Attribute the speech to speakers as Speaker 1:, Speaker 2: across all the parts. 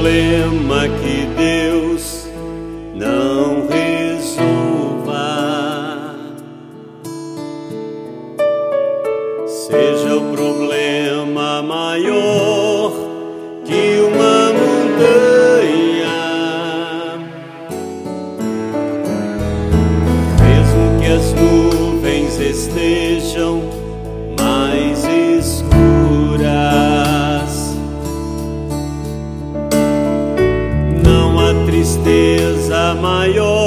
Speaker 1: problema que Deus não resolva. Seja o problema maior que uma montanha, mesmo que as nuvens estejam. tristeza maior.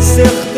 Speaker 1: deserto.